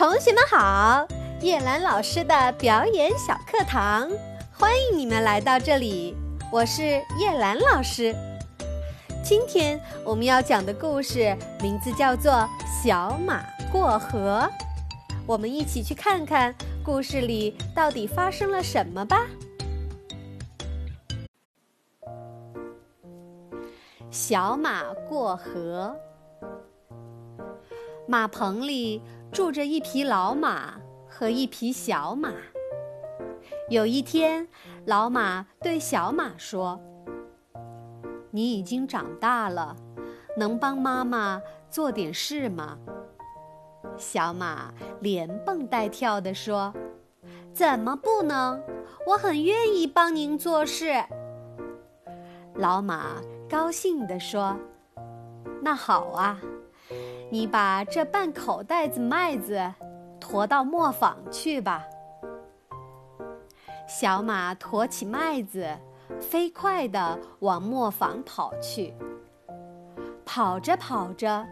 同学们好，叶兰老师的表演小课堂，欢迎你们来到这里。我是叶兰老师。今天我们要讲的故事名字叫做《小马过河》，我们一起去看看故事里到底发生了什么吧。小马过河，马棚里。住着一匹老马和一匹小马。有一天，老马对小马说：“你已经长大了，能帮妈妈做点事吗？”小马连蹦带跳地说：“怎么不能？我很愿意帮您做事。”老马高兴地说：“那好啊。”你把这半口袋子麦子驮到磨坊去吧。小马驮起麦子，飞快地往磨坊跑去。跑着跑着，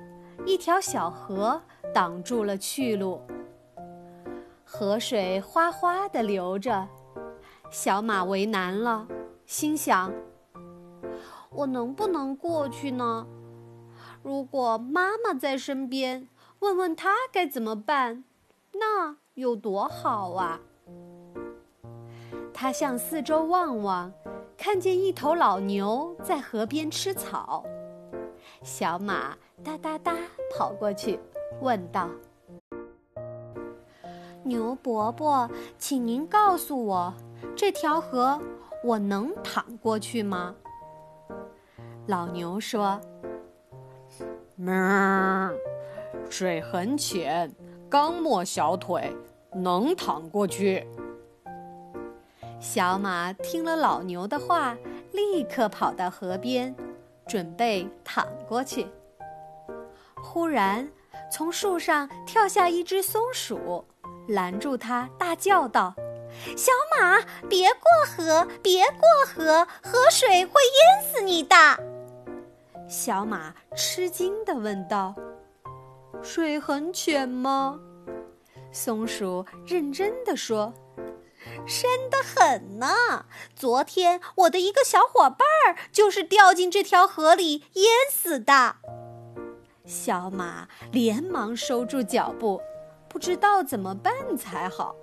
一条小河挡住了去路。河水哗哗地流着，小马为难了，心想：我能不能过去呢？如果妈妈在身边，问问她该怎么办，那有多好啊！他向四周望望，看见一头老牛在河边吃草。小马哒哒哒跑过去，问道：“牛伯伯，请您告诉我，这条河我能淌过去吗？”老牛说。哞，水很浅，刚没小腿，能淌过去。小马听了老牛的话，立刻跑到河边，准备淌过去。忽然，从树上跳下一只松鼠，拦住它，大叫道：“小马，别过河，别过河，河水会淹死你的！”小马吃惊地问道：“水很浅吗？”松鼠认真地说：“深得很呢。昨天我的一个小伙伴儿就是掉进这条河里淹死的。”小马连忙收住脚步，不知道怎么办才好。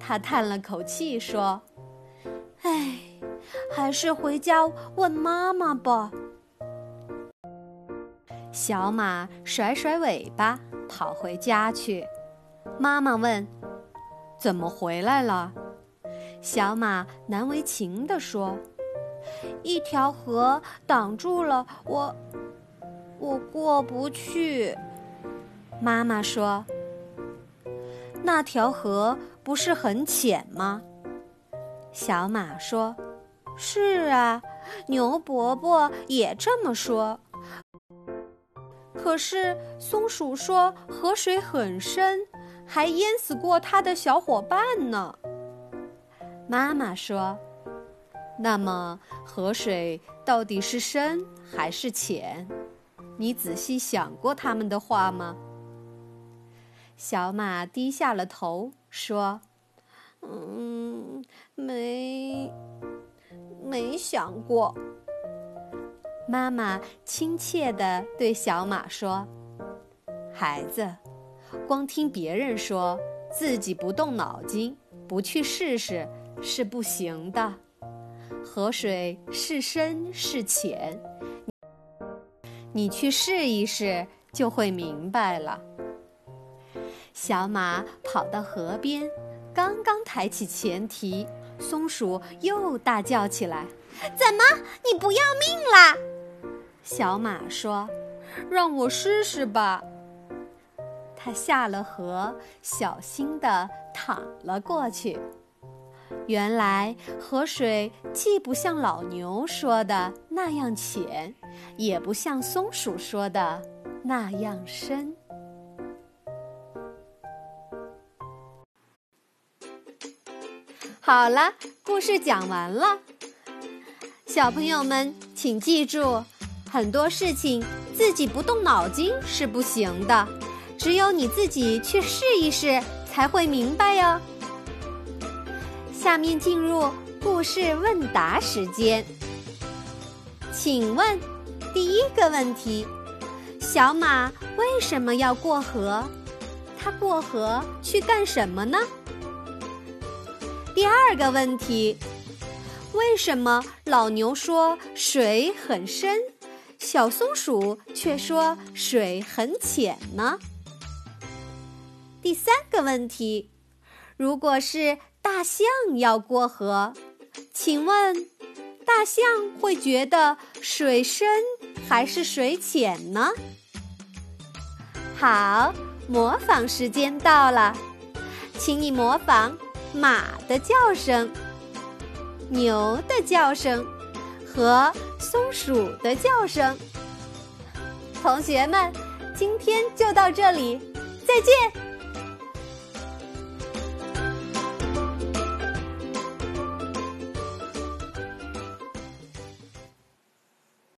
他叹了口气说：“唉，还是回家问妈妈吧。”小马甩甩尾巴，跑回家去。妈妈问：“怎么回来了？”小马难为情地说：“一条河挡住了我，我过不去。”妈妈说：“那条河不是很浅吗？”小马说：“是啊，牛伯伯也这么说。”可是松鼠说河水很深，还淹死过它的小伙伴呢。妈妈说：“那么河水到底是深还是浅？你仔细想过他们的话吗？”小马低下了头说：“嗯，没，没想过。”妈妈亲切地对小马说：“孩子，光听别人说，自己不动脑筋，不去试试是不行的。河水是深是浅，你去试一试就会明白了。”小马跑到河边，刚刚抬起前蹄，松鼠又大叫起来：“怎么，你不要命啦？”小马说：“让我试试吧。”他下了河，小心地淌了过去。原来河水既不像老牛说的那样浅，也不像松鼠说的那样深。好了，故事讲完了，小朋友们请记住。很多事情自己不动脑筋是不行的，只有你自己去试一试才会明白哟。下面进入故事问答时间，请问第一个问题：小马为什么要过河？它过河去干什么呢？第二个问题：为什么老牛说水很深，小松鼠却说水很浅呢？第三个问题：如果是大象要过河，请问大象会觉得水深还是水浅呢？好，模仿时间到了，请你模仿。马的叫声、牛的叫声和松鼠的叫声。同学们，今天就到这里，再见。